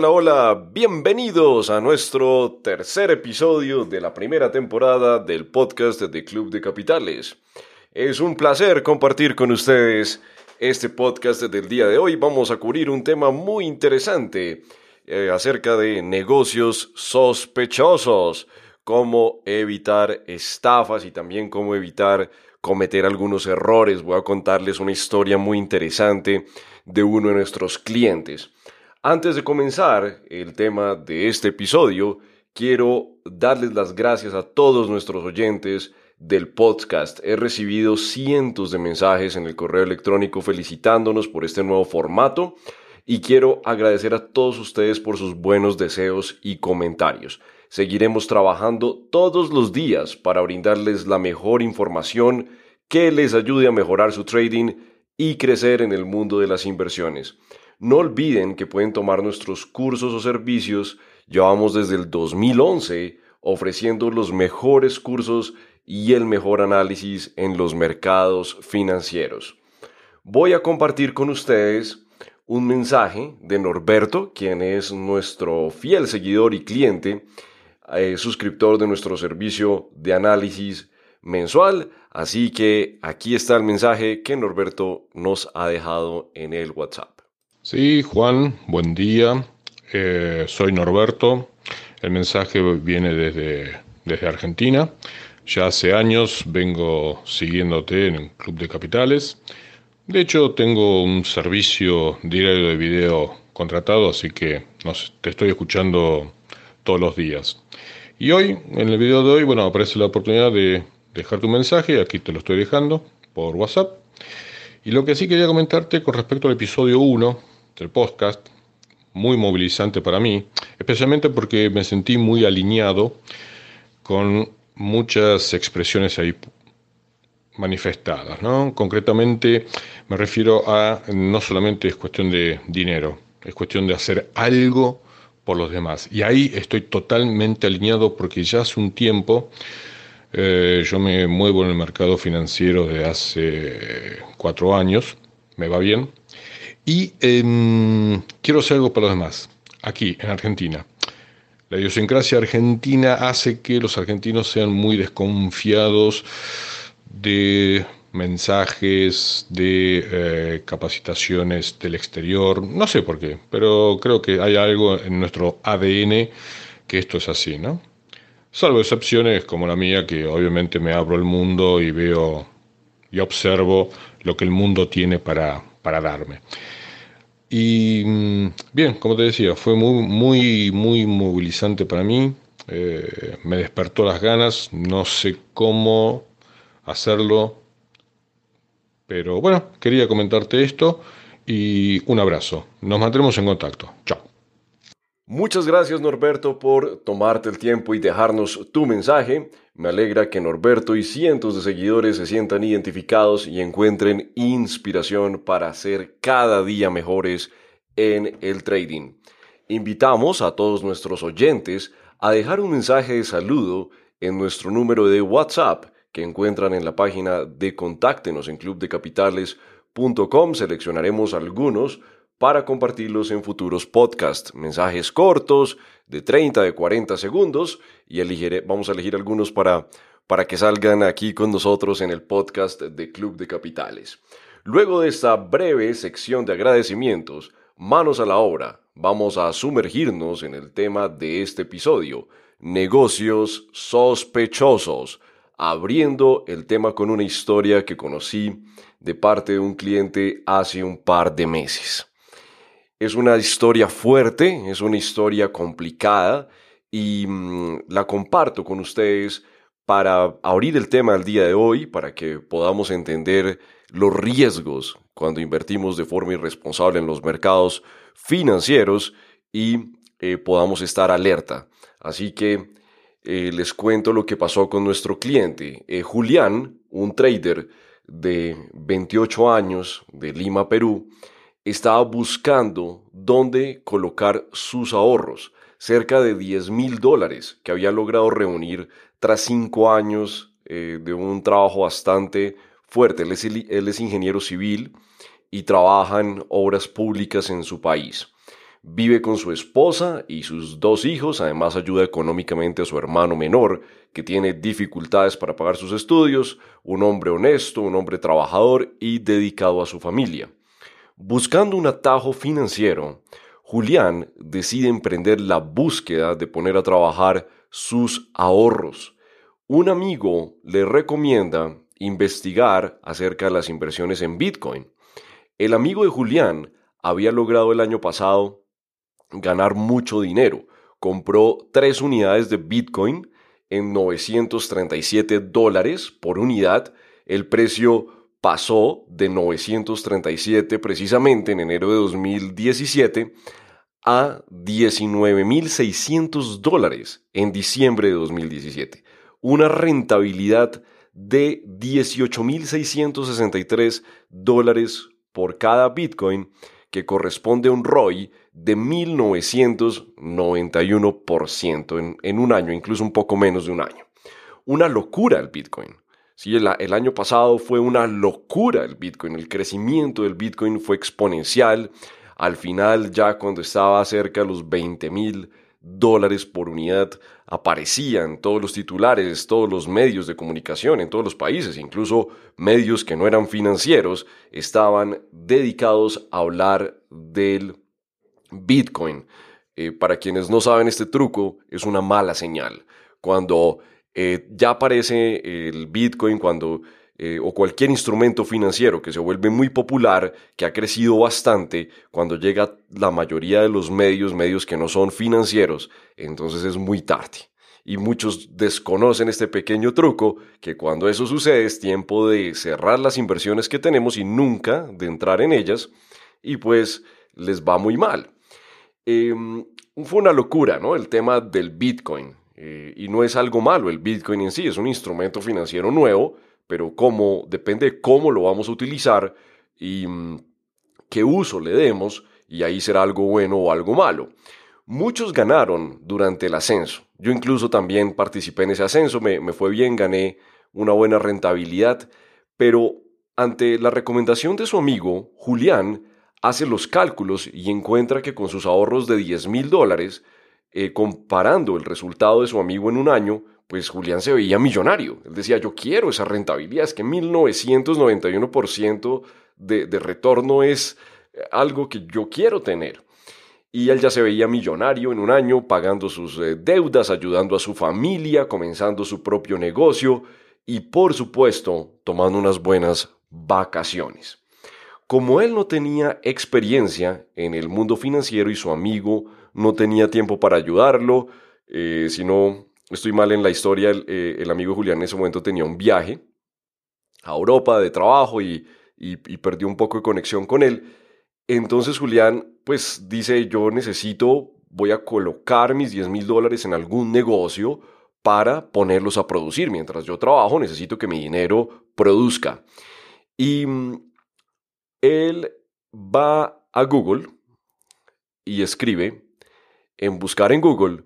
hola, hola, bienvenidos a nuestro tercer episodio de la primera temporada del podcast de Club de Capitales. Es un placer compartir con ustedes este podcast del día de hoy. Vamos a cubrir un tema muy interesante eh, acerca de negocios sospechosos, cómo evitar estafas y también cómo evitar cometer algunos errores. Voy a contarles una historia muy interesante de uno de nuestros clientes. Antes de comenzar el tema de este episodio, quiero darles las gracias a todos nuestros oyentes del podcast. He recibido cientos de mensajes en el correo electrónico felicitándonos por este nuevo formato y quiero agradecer a todos ustedes por sus buenos deseos y comentarios. Seguiremos trabajando todos los días para brindarles la mejor información que les ayude a mejorar su trading y crecer en el mundo de las inversiones. No olviden que pueden tomar nuestros cursos o servicios. Llevamos desde el 2011 ofreciendo los mejores cursos y el mejor análisis en los mercados financieros. Voy a compartir con ustedes un mensaje de Norberto, quien es nuestro fiel seguidor y cliente, eh, suscriptor de nuestro servicio de análisis mensual. Así que aquí está el mensaje que Norberto nos ha dejado en el WhatsApp. Sí, Juan, buen día. Eh, soy Norberto. El mensaje viene desde, desde Argentina. Ya hace años vengo siguiéndote en el Club de Capitales. De hecho, tengo un servicio diario de video contratado, así que te estoy escuchando todos los días. Y hoy, en el video de hoy, bueno, aparece la oportunidad de dejar tu mensaje. Aquí te lo estoy dejando por WhatsApp. Y lo que sí quería comentarte con respecto al episodio 1, el podcast, muy movilizante para mí, especialmente porque me sentí muy alineado con muchas expresiones ahí manifestadas. ¿no? Concretamente me refiero a no solamente es cuestión de dinero, es cuestión de hacer algo por los demás. Y ahí estoy totalmente alineado porque ya hace un tiempo eh, yo me muevo en el mercado financiero de hace cuatro años, me va bien, y em, quiero hacer algo para los demás, aquí en Argentina. La idiosincrasia argentina hace que los argentinos sean muy desconfiados de mensajes, de eh, capacitaciones del exterior, no sé por qué, pero creo que hay algo en nuestro ADN que esto es así, ¿no? Salvo excepciones como la mía, que obviamente me abro el mundo y veo y observo lo que el mundo tiene para, para darme. Y mm, bien, como te decía, fue muy, muy, muy movilizante para mí. Eh, me despertó las ganas, no sé cómo hacerlo, pero bueno, quería comentarte esto y un abrazo. Nos mantendremos en contacto. Chao. Muchas gracias Norberto por tomarte el tiempo y dejarnos tu mensaje. Me alegra que Norberto y cientos de seguidores se sientan identificados y encuentren inspiración para ser cada día mejores en el trading. Invitamos a todos nuestros oyentes a dejar un mensaje de saludo en nuestro número de WhatsApp que encuentran en la página de Contáctenos en clubdecapitales.com. Seleccionaremos algunos para compartirlos en futuros podcasts, mensajes cortos de 30, de 40 segundos y vamos a elegir algunos para, para que salgan aquí con nosotros en el podcast de Club de Capitales. Luego de esta breve sección de agradecimientos, manos a la obra, vamos a sumergirnos en el tema de este episodio, negocios sospechosos, abriendo el tema con una historia que conocí de parte de un cliente hace un par de meses. Es una historia fuerte, es una historia complicada y mm, la comparto con ustedes para abrir el tema del día de hoy, para que podamos entender los riesgos cuando invertimos de forma irresponsable en los mercados financieros y eh, podamos estar alerta. Así que eh, les cuento lo que pasó con nuestro cliente. Eh, Julián, un trader de 28 años de Lima, Perú, estaba buscando dónde colocar sus ahorros, cerca de 10 mil dólares que había logrado reunir tras cinco años eh, de un trabajo bastante fuerte. Él es, él es ingeniero civil y trabaja en obras públicas en su país. Vive con su esposa y sus dos hijos, además ayuda económicamente a su hermano menor, que tiene dificultades para pagar sus estudios, un hombre honesto, un hombre trabajador y dedicado a su familia. Buscando un atajo financiero, Julián decide emprender la búsqueda de poner a trabajar sus ahorros. Un amigo le recomienda investigar acerca de las inversiones en Bitcoin. El amigo de Julián había logrado el año pasado ganar mucho dinero. Compró tres unidades de Bitcoin en 937 dólares por unidad. El precio pasó de 937 precisamente en enero de 2017 a 19.600 dólares en diciembre de 2017. Una rentabilidad de 18.663 dólares por cada Bitcoin, que corresponde a un ROI de 1991% en, en un año, incluso un poco menos de un año. Una locura el Bitcoin. Sí, el, año pasado fue una locura el Bitcoin. El crecimiento del Bitcoin fue exponencial. Al final, ya cuando estaba cerca de los 20 mil dólares por unidad, aparecían todos los titulares, todos los medios de comunicación en todos los países, incluso medios que no eran financieros, estaban dedicados a hablar del Bitcoin. Eh, para quienes no saben este truco, es una mala señal. Cuando eh, ya aparece el Bitcoin, cuando eh, o cualquier instrumento financiero que se vuelve muy popular, que ha crecido bastante, cuando llega la mayoría de los medios, medios que no son financieros, entonces es muy tarde. Y muchos desconocen este pequeño truco, que cuando eso sucede es tiempo de cerrar las inversiones que tenemos y nunca de entrar en ellas, y pues les va muy mal. Em, fue una locura, ¿no? El tema del Bitcoin. Eh, y no es algo malo, el Bitcoin en sí es un instrumento financiero nuevo pero cómo, depende de cómo lo vamos a utilizar y mm, qué uso le demos, y ahí será algo bueno o algo malo. Muchos ganaron durante el ascenso. Yo incluso también participé en ese ascenso, me, me fue bien, gané una buena rentabilidad, pero ante la recomendación de su amigo, Julián hace los cálculos y encuentra que con sus ahorros de 10 mil dólares, eh, comparando el resultado de su amigo en un año, pues Julián se veía millonario. Él decía, yo quiero esa rentabilidad, es que 1991% de, de retorno es eh, algo que yo quiero tener. Y él ya se veía millonario en un año, pagando sus eh, deudas, ayudando a su familia, comenzando su propio negocio y por supuesto tomando unas buenas vacaciones. Como él no tenía experiencia en el mundo financiero y su amigo no tenía tiempo para ayudarlo, eh, sino estoy mal en la historia, eh, el, amigo Julián en ese momento tenía un viaje a Europa de trabajo y, perdió un poco de conexión con él. Entonces Julián pues dice, yo necesito, voy a colocar mis 10 mil dólares en algún negocio para ponerlos a producir. Mientras yo trabajo, necesito que mi dinero produzca. Y mm, él va a Google y escribe en buscar en Google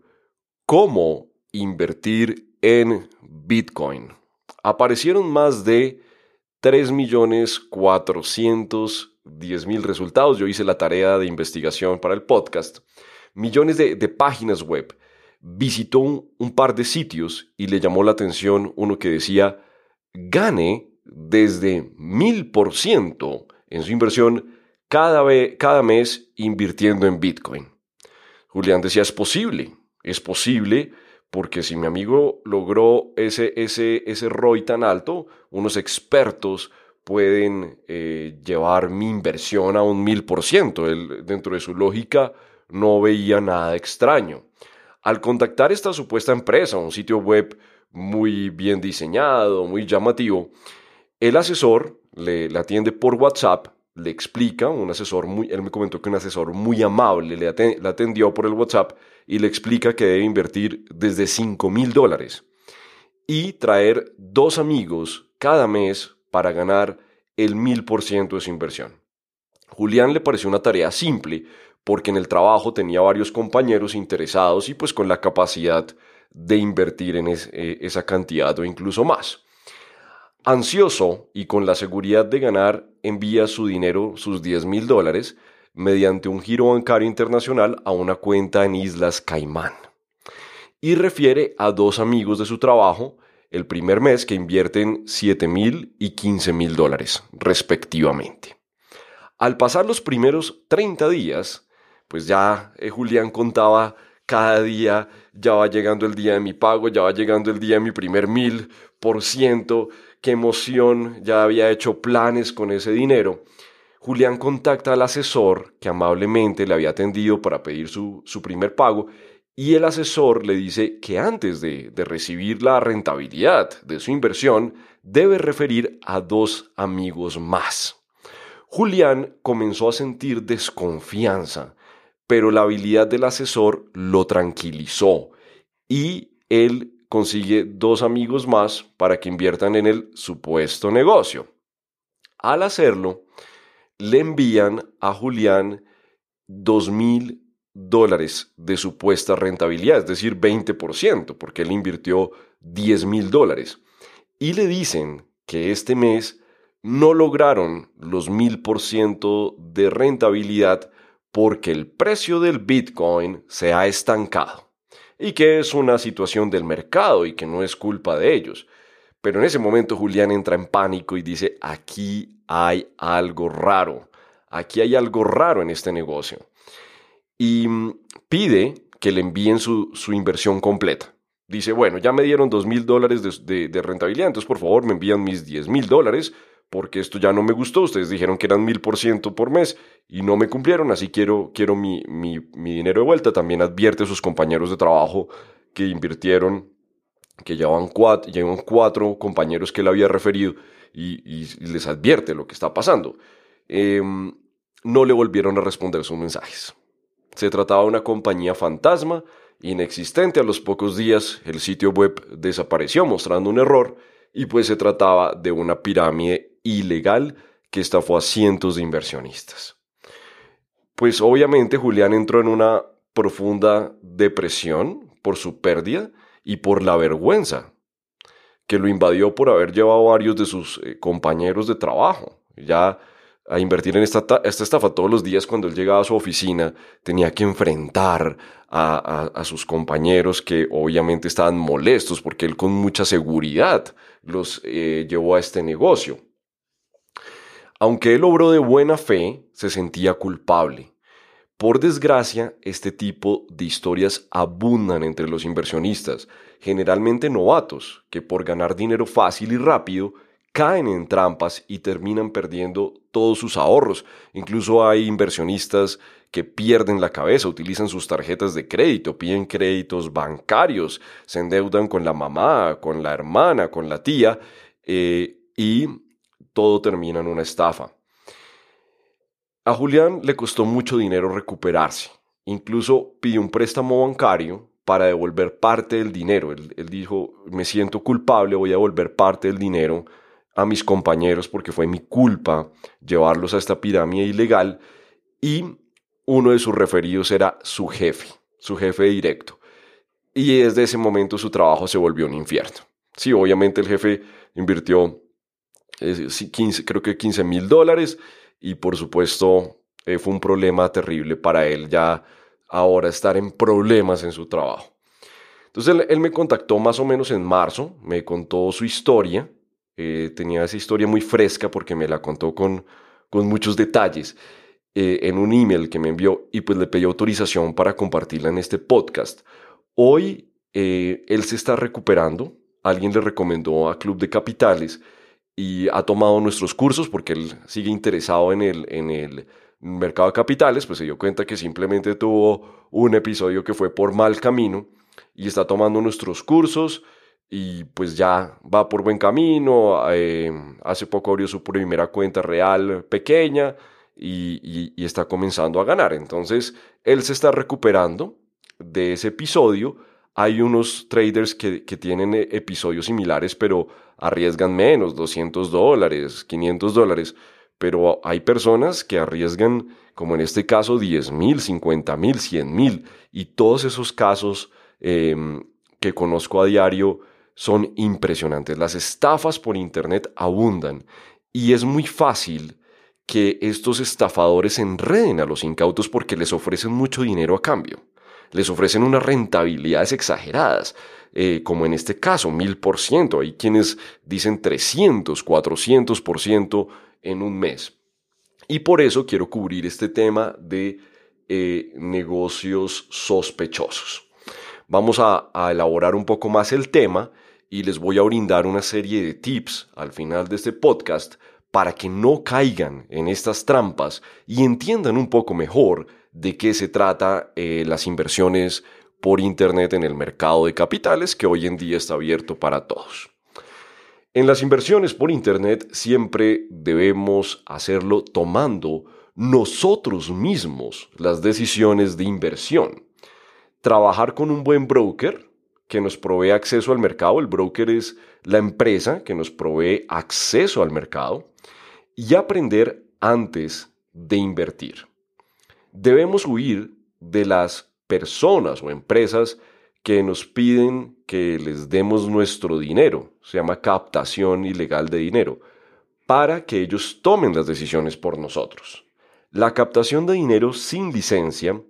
cómo invertir en Bitcoin. Aparecieron más de 3.410.000 resultados. Yo hice la tarea de investigación para el podcast. Millones de, páginas web. Visitó un, par de sitios y le llamó la atención uno que decía, gane desde 1000% en su inversión cada, cada mes invirtiendo en Bitcoin. Julián decía, es posible, es posible porque si mi amigo logró ese, ese, ese ROI tan alto, unos expertos pueden eh, llevar mi inversión a un mil por ciento. Dentro de su lógica no veía nada extraño. Al contactar esta supuesta empresa, un sitio web muy bien diseñado, muy llamativo, el asesor le, atiende por WhatsApp le explica, un asesor muy, él me comentó que un asesor muy amable le, atendió por el WhatsApp y le explica que debe invertir desde 5 mil dólares y traer dos amigos cada mes para ganar el mil por ciento de su inversión. Julián le pareció una tarea simple porque en el trabajo tenía varios compañeros interesados y pues con la capacidad de invertir en eh, esa cantidad o incluso más. Ansioso y con la seguridad de ganar, envía su dinero, sus 10 mil dólares, mediante un giro bancario internacional a una cuenta en Islas Caimán. Y refiere a dos amigos de su trabajo el primer mes que invierten 7 mil y 15 mil dólares, respectivamente. Al pasar los primeros 30 días, pues ya eh, Julián contaba cada día, ya va llegando el día de mi pago, ya va llegando el día de mi primer mil por ciento, qué emoción, ya había hecho planes con ese dinero. Julián contacta al asesor que amablemente le había atendido para pedir su, su primer pago y el asesor le dice que antes de, de, recibir la rentabilidad de su inversión debe referir a dos amigos más. Julián comenzó a sentir desconfianza, pero la habilidad del asesor lo tranquilizó y él consigue dos amigos más para que inviertan en el supuesto negocio. Al hacerlo, le envían a Julián dos mil dólares de supuesta rentabilidad, es decir, 20%, porque él invirtió 10 mil dólares. Y le dicen que este mes no lograron los mil por ciento de rentabilidad porque el precio del Bitcoin se ha estancado y que es una situación del mercado y que no es culpa de ellos. Pero en ese momento Julián entra en pánico y dice, aquí hay algo raro, aquí hay algo raro en este negocio. Y mm, pide que le envíen su, inversión completa. Dice, bueno, ya me dieron dos mil dólares de, de, rentabilidad, entonces por favor me envían mis 10 mil dólares porque esto ya no me gustó. Ustedes dijeron que eran mil por ciento por mes y no me cumplieron, así quiero, quiero mi, mi, dinero de vuelta. También advierte a sus compañeros de trabajo que invirtieron, que llevan cuatro, llevan cuatro compañeros que él había referido y, les advierte lo que está pasando. Em, no le volvieron a responder sus mensajes. Se trataba de una compañía fantasma, inexistente. A los pocos días el sitio web desapareció mostrando un error y pues se trataba de una pirámide ilegal que estafó a cientos de inversionistas. Pues obviamente Julián entró en una profunda depresión por su pérdida y por la vergüenza que lo invadió por haber llevado a varios de sus eh, compañeros de trabajo. Ya a invertir en esta, esta, estafa todos los días cuando él llegaba a su oficina, tenía que enfrentar a, sus compañeros que obviamente estaban molestos porque él con mucha seguridad los eh, llevó a este negocio. Aunque él obró de buena fe, se sentía culpable. Por desgracia, este tipo de historias abundan entre los inversionistas, generalmente novatos, que por ganar dinero fácil y rápido caen en trampas y terminan perdiendo todos sus ahorros. Incluso hay inversionistas que pierden la cabeza, utilizan sus tarjetas de crédito, piden créditos bancarios, se endeudan con la mamá, con la hermana, con la tía eh, y todo termina en una estafa. A Julián le costó mucho dinero recuperarse. Incluso pidió un préstamo bancario para devolver parte del dinero. Él, él dijo, me siento culpable, voy a devolver parte del dinero a mis compañeros porque fue mi culpa llevarlos a esta pirámide ilegal y uno de sus referidos era su jefe, su jefe directo. Y desde ese momento su trabajo se volvió un infierno. Sí, obviamente el jefe invirtió 15, eh, creo que 15 mil dólares y por supuesto eh, fue un problema terrible para él ya ahora estar en problemas en su trabajo. Entonces él me contactó más o menos en marzo, me contó su historia eh, tenía esa historia muy fresca porque me la contó con, con muchos detalles eh, en un email que me envió y pues le pedí autorización para compartirla en este podcast. Hoy eh, él se está recuperando, alguien le recomendó a Club de Capitales y ha tomado nuestros cursos porque él sigue interesado en el, en el mercado de capitales, pues se dio cuenta que simplemente tuvo un episodio que fue por mal camino y está tomando nuestros cursos y pues ya va por buen camino. Eh, hace poco abrió su primera cuenta real pequeña y, está comenzando a ganar. Entonces, él se está recuperando de ese episodio. Hay unos traders que, tienen eh, episodios similares, pero arriesgan menos, 200 dólares, 500 dólares. Pero hay personas que arriesgan, como en este caso, 10 mil, 50 mil, 100 mil. Y todos esos casos em, que conozco a diario, son impresionantes. Las estafas por Internet abundan y es muy fácil que estos estafadores enreden a los incautos porque les ofrecen mucho dinero a cambio. Les ofrecen unas rentabilidades exageradas, eh, como en este caso, mil por ciento. Hay quienes dicen 300, 400 por ciento en un mes. Y por eso quiero cubrir este tema de eh, negocios sospechosos. Vamos a, a elaborar un poco más el tema y les voy a brindar una serie de tips al final de este podcast para que no caigan en estas trampas y entiendan un poco mejor de qué se trata eh, las inversiones por Internet en el mercado de capitales que hoy en día está abierto para todos. En las inversiones por Internet siempre debemos hacerlo tomando nosotros mismos las decisiones de inversión. Trabajar con un buen broker que nos provee acceso al mercado. El broker es la empresa que nos provee acceso al mercado y aprender antes de invertir. Debemos huir de las personas o empresas que nos piden que les demos nuestro dinero, se llama captación ilegal de dinero, para que ellos tomen las decisiones por nosotros. La captación de dinero sin licencia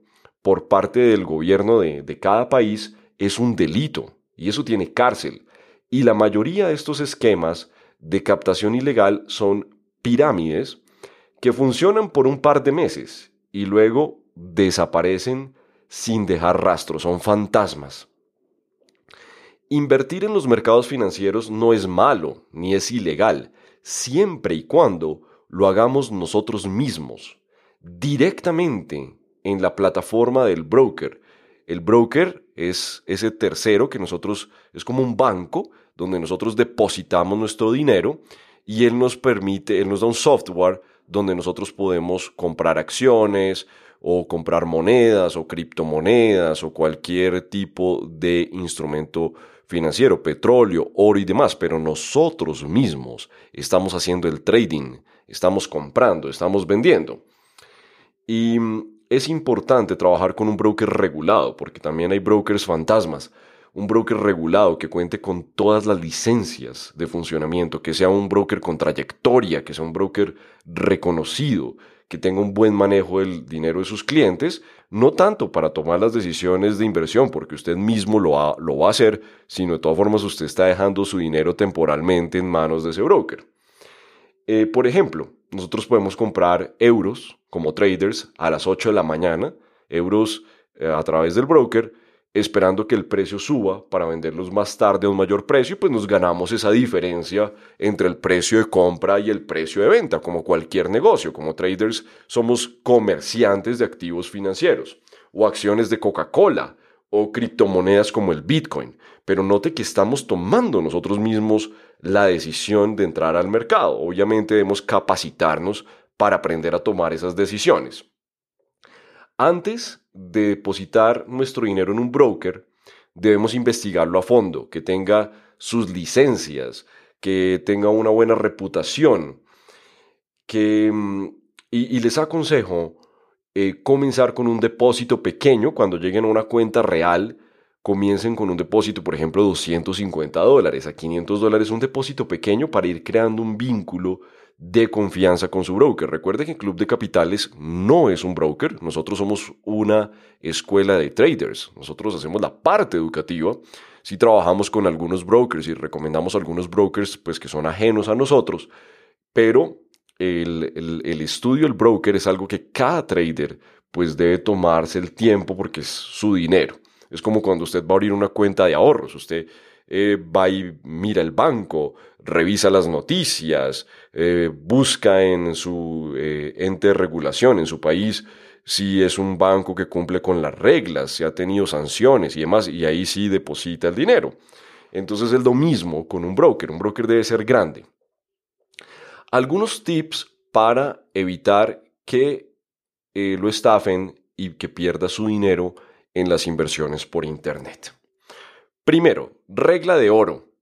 por parte del gobierno de, de cada país es un delito y eso tiene cárcel. Y la mayoría de estos esquemas de captación ilegal son pirámides que funcionan por un par de meses y luego desaparecen sin dejar rastro, son fantasmas. Invertir en los mercados financieros no es malo ni es ilegal, siempre y cuando lo hagamos nosotros mismos, directamente en la plataforma del broker. El broker es ese tercero que nosotros, es como un banco donde nosotros depositamos nuestro dinero y él nos permite, él nos da un software donde nosotros podemos comprar acciones o comprar monedas o criptomonedas o cualquier tipo de instrumento financiero, petróleo, oro y demás, pero nosotros mismos estamos haciendo el trading, estamos comprando, estamos vendiendo. Y es importante trabajar con un broker regulado, porque también hay brokers fantasmas un broker regulado que cuente con todas las licencias de funcionamiento, que sea un broker con trayectoria, que sea un broker reconocido, que tenga un buen manejo del dinero de sus clientes, no tanto para tomar las decisiones de inversión, porque usted mismo lo, va, lo va a hacer, sino de todas formas usted está dejando su dinero temporalmente en manos de ese broker. Eh, por ejemplo, nosotros podemos comprar euros como traders a las 8 de la mañana, euros eh, a través del broker, esperando que el precio suba para venderlos más tarde a un mayor precio, pues nos ganamos esa diferencia entre el precio de compra y el precio de venta, como cualquier negocio. Como traders somos comerciantes de activos financieros, o acciones de Coca-Cola, o criptomonedas como el Bitcoin. Pero note que estamos tomando nosotros mismos la decisión de entrar al mercado. Obviamente debemos capacitarnos para aprender a tomar esas decisiones. Antes de depositar nuestro dinero en un broker, debemos investigarlo a fondo, que tenga sus licencias, que tenga una buena reputación, que, mm, y, les aconsejo eh, comenzar con un depósito pequeño cuando lleguen a una cuenta real. Comiencen con un depósito, por ejemplo, 250 dólares a 500 dólares, un depósito pequeño para ir creando un vínculo de confianza con su broker. Recuerde que Club de Capitales no es un broker, nosotros somos una escuela de traders, nosotros hacemos la parte educativa. Si trabajamos con algunos brokers y recomendamos algunos brokers pues, que son ajenos a nosotros, pero el, el, estudio del broker es algo que cada trader pues debe tomarse el tiempo porque es su dinero. Es como cuando usted va a abrir una cuenta de ahorros. Usted eh, va y mira el banco, revisa las noticias, eh, busca en su eh, ente de regulación, en su país, si es un banco que cumple con las reglas, si ha tenido sanciones y demás, y ahí sí deposita el dinero. Entonces es lo mismo con un broker, un broker debe ser grande. Algunos tips para evitar que lo estafen y que pierda su dinero en las inversiones por Internet. Primero, regla de oro.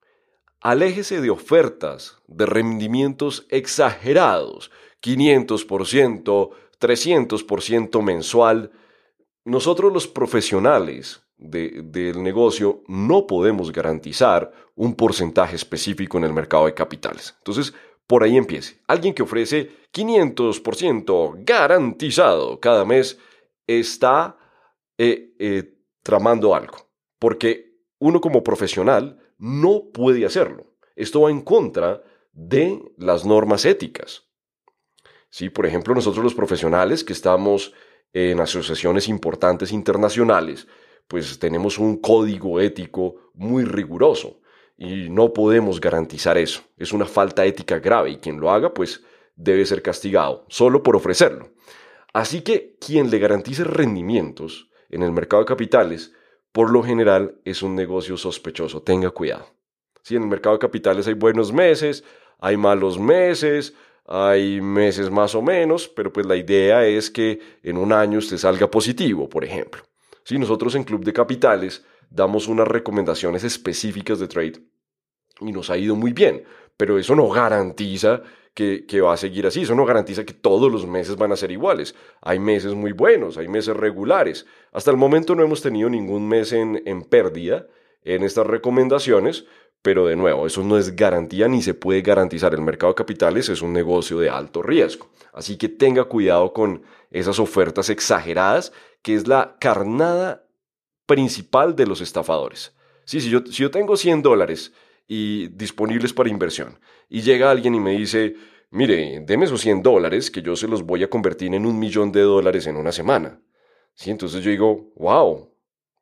Aléjese de ofertas de rendimientos exagerados, 500%, 300% mensual. Nosotros los profesionales del negocio no podemos garantizar un porcentaje específico en el mercado de capitales. Entonces, Por ahí empiece. Alguien que ofrece 500% garantizado cada mes está eh, eh, tramando algo. Porque uno como profesional no puede hacerlo. Esto va en contra de las normas éticas. Sí, por ejemplo, nosotros los profesionales que estamos en asociaciones importantes internacionales, pues tenemos un código ético muy riguroso y no podemos garantizar eso. Es una falta ética grave y quien lo haga, pues debe ser castigado solo por ofrecerlo. Así que quien le garantice rendimientos en el mercado de capitales, por lo general es un negocio sospechoso. Tenga cuidado. Si en el mercado de capitales hay buenos meses, hay malos meses, hay meses más o menos, pero pues la idea es que en un año usted salga positivo, por ejemplo. Si nosotros en Club de Capitales damos unas recomendaciones específicas de trade y nos ha ido muy bien, pero eso no garantiza que, va a seguir así, eso no garantiza que todos los meses van a ser iguales. Hay meses muy buenos, hay meses regulares. Hasta el momento no hemos tenido ningún mes en, pérdida en estas recomendaciones, pero de nuevo, eso no es garantía ni se puede garantizar. El mercado de capitales es un negocio de alto riesgo. Así que tenga cuidado con esas ofertas exageradas, que es la carnada principal de los estafadores. Sí, si yo, si yo tengo 100 dólares y disponibles para inversión y llega alguien y me dice, mire, deme esos 100 dólares que yo se los voy a convertir en un millón de dólares en una semana. Sí, entonces yo digo, wow,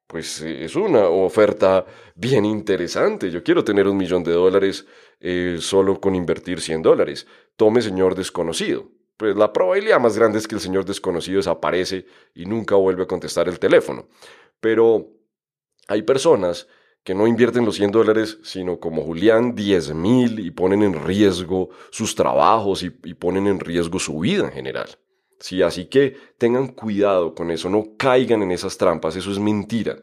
pues eh, es una oferta bien interesante. Yo quiero tener un millón de dólares eh, solo con invertir 100 dólares. Tome, señor desconocido. Pues la probabilidad más grande es que el señor desconocido desaparece y nunca vuelve a contestar el teléfono. Pero hay personas que no invierten los 100 dólares, sino como Julián, 10 mil y ponen en riesgo sus trabajos y ponen en riesgo su vida en general. Sí, así que tengan cuidado con eso, no caigan en esas trampas, eso es mentira.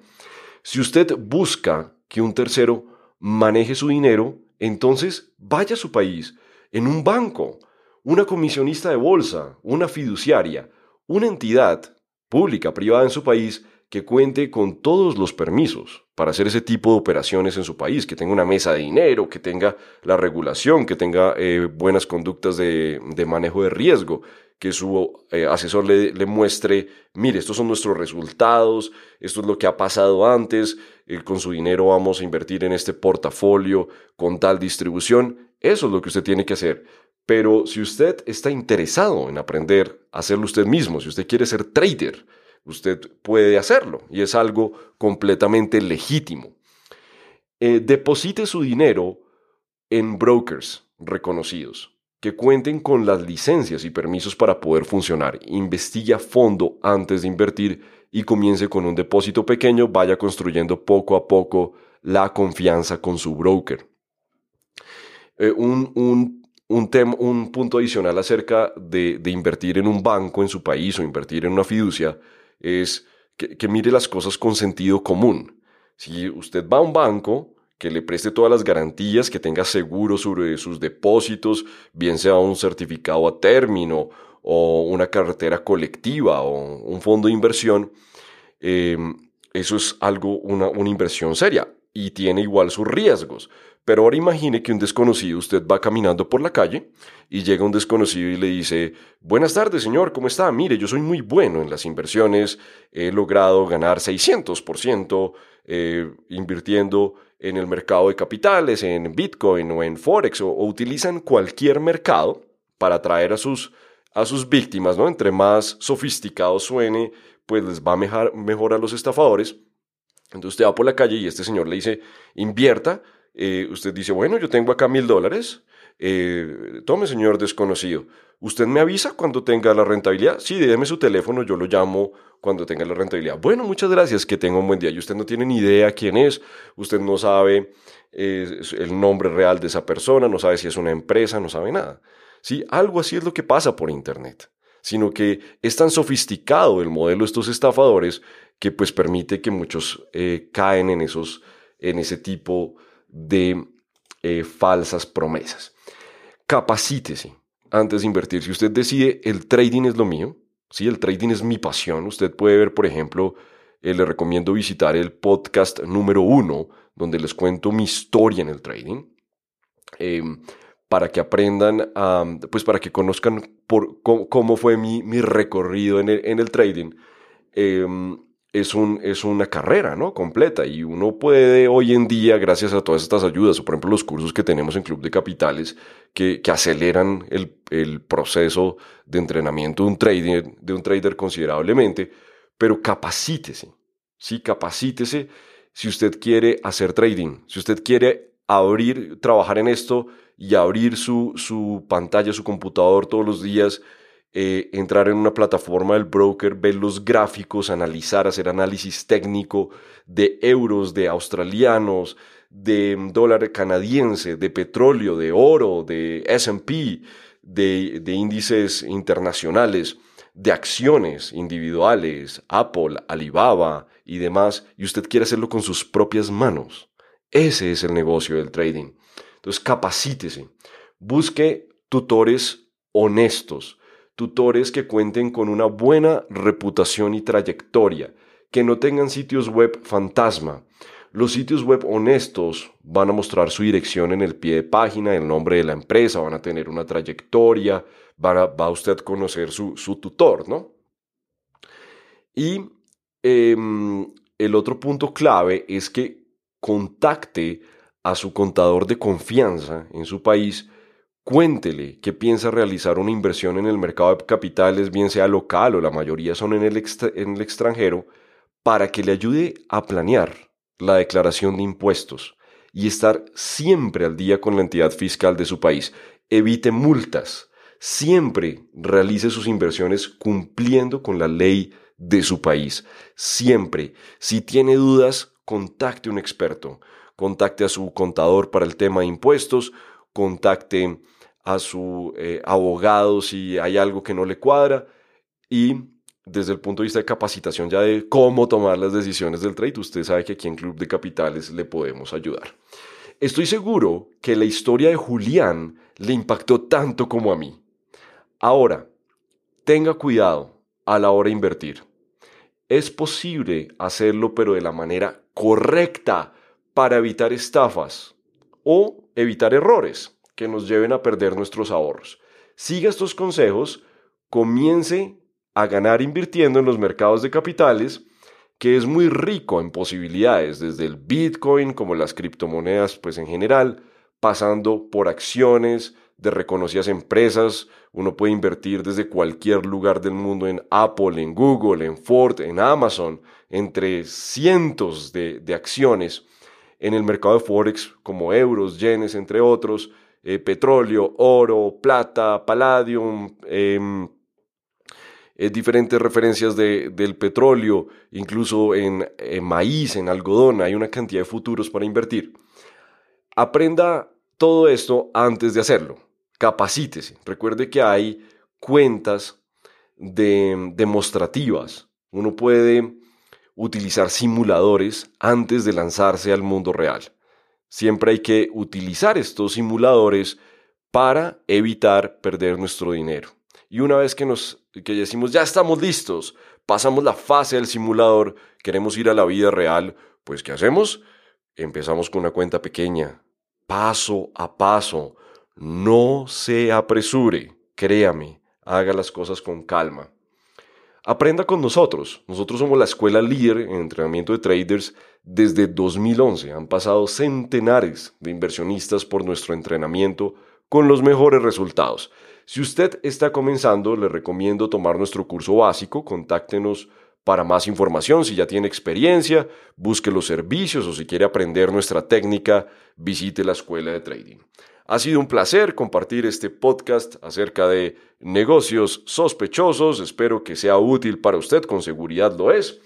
Si usted busca que un tercero maneje su dinero, entonces vaya a su país, en un banco, una comisionista de bolsa, una fiduciaria, una entidad pública, privada en su país, que cuente con todos los permisos para hacer ese tipo de operaciones en su país, que tenga una mesa de dinero, que tenga la regulación, que tenga eh, buenas conductas de, manejo de riesgo, que su eh, asesor le, le, muestre, mire, estos son nuestros resultados, esto es lo que ha pasado antes, eh, con su dinero vamos a invertir en este portafolio con tal distribución, eso es lo que usted tiene que hacer. Pero si usted está interesado en aprender a hacerlo usted mismo, si usted quiere ser trader, usted puede hacerlo y es algo completamente legítimo. Eh, deposite su dinero en brokers reconocidos que cuenten con las licencias y permisos para poder funcionar. Investigue a fondo antes de invertir y comience con un depósito pequeño, vaya construyendo poco a poco la confianza con su broker. Eh, un, un, un, punto adicional acerca de, de, invertir en un banco en su país o invertir en una fiducia es que, mire las cosas con sentido común. Si usted va a un banco, que le preste todas las garantías, que tenga seguro sobre sus depósitos, bien sea un certificado a término o una carretera colectiva o un fondo de inversión, em, eso es algo, una, una inversión seria y tiene igual sus riesgos. Pero ahora imagine que un desconocido, usted va caminando por la calle y llega un desconocido y le dice, buenas tardes señor, ¿cómo está? Mire, yo soy muy bueno en las inversiones, he logrado ganar 600% eh, invirtiendo en el mercado de capitales, en Bitcoin o en Forex, o, utilizan cualquier mercado para atraer a sus, a sus víctimas, ¿no? Entre más sofisticado suene, pues les va mejor, mejor a los estafadores. Entonces usted va por la calle y este señor le dice, invierta, eh, usted dice, bueno, yo tengo acá mil dólares, eh, tome señor desconocido, ¿usted me avisa cuando tenga la rentabilidad? Sí, déjeme su teléfono, yo lo llamo cuando tenga la rentabilidad. Bueno, muchas gracias, que tenga un buen día. Y usted no tiene ni idea quién es, usted no sabe eh, el nombre real de esa persona, no sabe si es una empresa, no sabe nada. Sí, algo así es lo que pasa por Internet sino que es tan sofisticado el modelo de estos estafadores que pues permite que muchos caen en, esos, en ese tipo de eh, falsas promesas. Capacítese antes de invertir. Si usted decide el trading es lo mío, si el trading es mi pasión, usted puede ver, por ejemplo, eh, le recomiendo visitar el podcast número uno, donde les cuento mi historia en el trading. Em, para que aprendan, pues para que conozcan por, cómo, fue mi, recorrido en el, trading. Em, es, un, es una carrera, ¿no? Completa. Y uno puede hoy en día, gracias a todas estas ayudas, o por ejemplo los cursos que tenemos en Club de Capitales, que, aceleran el, proceso de entrenamiento de un, trader, de un trader considerablemente, pero capacítese, ¿sí? Capacítese si usted quiere hacer trading, si usted quiere abrir, trabajar en esto y abrir su, su pantalla, su computador todos los días eh, entrar en una plataforma del broker, ver los gráficos, analizar, hacer análisis técnico de euros, de australianos, de dólar canadiense, de petróleo, de oro, de SP, de, de índices internacionales, de acciones individuales, Apple, Alibaba y demás, y usted quiere hacerlo con sus propias manos. Ese es el negocio del trading. Entonces capacítese, busque tutores honestos, tutores que cuenten con una buena reputación y trayectoria, que no tengan sitios web fantasma. Los sitios web honestos van a mostrar su dirección en el pie de página, el nombre de la empresa, van a tener una trayectoria, va a usted conocer su, tutor, ¿no? Y em, el otro punto clave es que contacte a su contador de confianza en su país Cuéntele que piensa realizar una inversión en el mercado de capitales, bien sea local o la mayoría son en el, en el extranjero, para que le ayude a planear la declaración de impuestos y estar siempre al día con la entidad fiscal de su país. Evite multas. Siempre realice sus inversiones cumpliendo con la ley de su país. Siempre. Si tiene dudas, contacte a un experto. Contacte a su contador para el tema de impuestos. Contacte a su eh, abogado si hay algo que no le cuadra y desde el punto de vista de capacitación ya de cómo tomar las decisiones del trade, usted sabe que aquí en Club de Capitales le podemos ayudar. Estoy seguro que la historia de Julián le impactó tanto como a mí. Ahora, tenga cuidado a la hora de invertir. Es posible hacerlo pero de la manera correcta para evitar estafas o evitar errores que nos lleven a perder nuestros ahorros. Siga estos consejos, comience a ganar invirtiendo en los mercados de capitales, que es muy rico en posibilidades, desde el Bitcoin como las criptomonedas, pues en general, pasando por acciones de reconocidas empresas. Uno puede invertir desde cualquier lugar del mundo en Apple, en Google, en Ford, en Amazon, entre cientos de, de acciones en el mercado de Forex como euros, yenes, entre otros eh, petróleo, oro, plata, palladium, em, eh, diferentes referencias del petróleo, incluso en, maíz, en algodón, hay una cantidad de futuros para invertir. Aprenda todo esto antes de hacerlo. Capacítese. Recuerde que hay cuentas demostrativas. Uno puede utilizar simuladores antes de lanzarse al mundo real. Siempre hay que utilizar estos simuladores para evitar perder nuestro dinero. Y una vez que nos que decimos ya estamos listos, pasamos la fase del simulador, queremos ir a la vida real, pues ¿qué hacemos? Empezamos con una cuenta pequeña, paso a paso. No se apresure, créame, haga las cosas con calma. Aprenda con nosotros. Nosotros somos la escuela líder en entrenamiento de traders desde 2011. Han pasado centenares de inversionistas por nuestro entrenamiento con los mejores resultados. Si usted está comenzando, le recomiendo tomar nuestro curso básico. Contáctenos para más información. Si ya tiene experiencia, busque los servicios o si quiere aprender nuestra técnica, visite la escuela de trading. Ha sido un placer compartir este podcast acerca de negocios sospechosos. Espero que sea útil para usted, con seguridad lo es.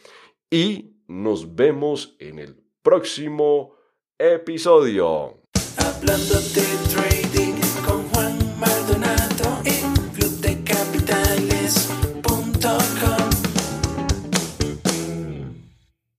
Y nos vemos en el próximo episodio.